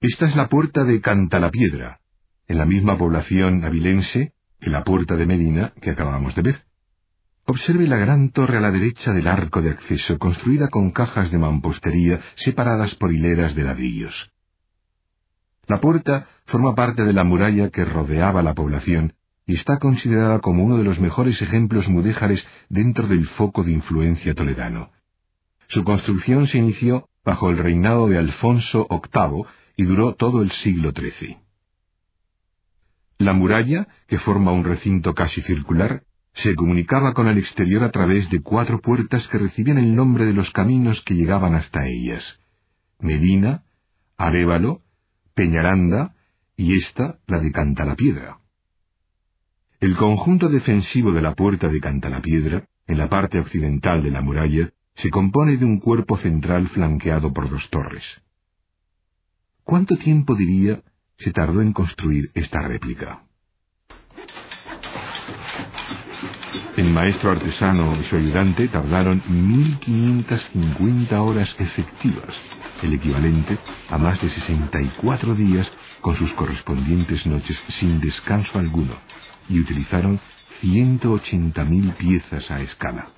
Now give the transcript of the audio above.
Esta es la puerta de Cantalapiedra, en la misma población avilense que la puerta de Medina que acabamos de ver. Observe la gran torre a la derecha del arco de acceso, construida con cajas de mampostería separadas por hileras de ladrillos. La puerta forma parte de la muralla que rodeaba la población y está considerada como uno de los mejores ejemplos mudéjares dentro del foco de influencia toledano. Su construcción se inició bajo el reinado de Alfonso VIII y duró todo el siglo XIII. La muralla, que forma un recinto casi circular, se comunicaba con el exterior a través de cuatro puertas que recibían el nombre de los caminos que llegaban hasta ellas. Medina, Arévalo, Peñaranda y esta la de Cantalapiedra. El conjunto defensivo de la puerta de Cantalapiedra, en la parte occidental de la muralla, se compone de un cuerpo central flanqueado por dos torres. ¿Cuánto tiempo, diría, se tardó en construir esta réplica? El maestro artesano y su ayudante tardaron 1550 horas efectivas, el equivalente a más de 64 días con sus correspondientes noches sin descanso alguno y utilizaron 180.000 piezas a escala.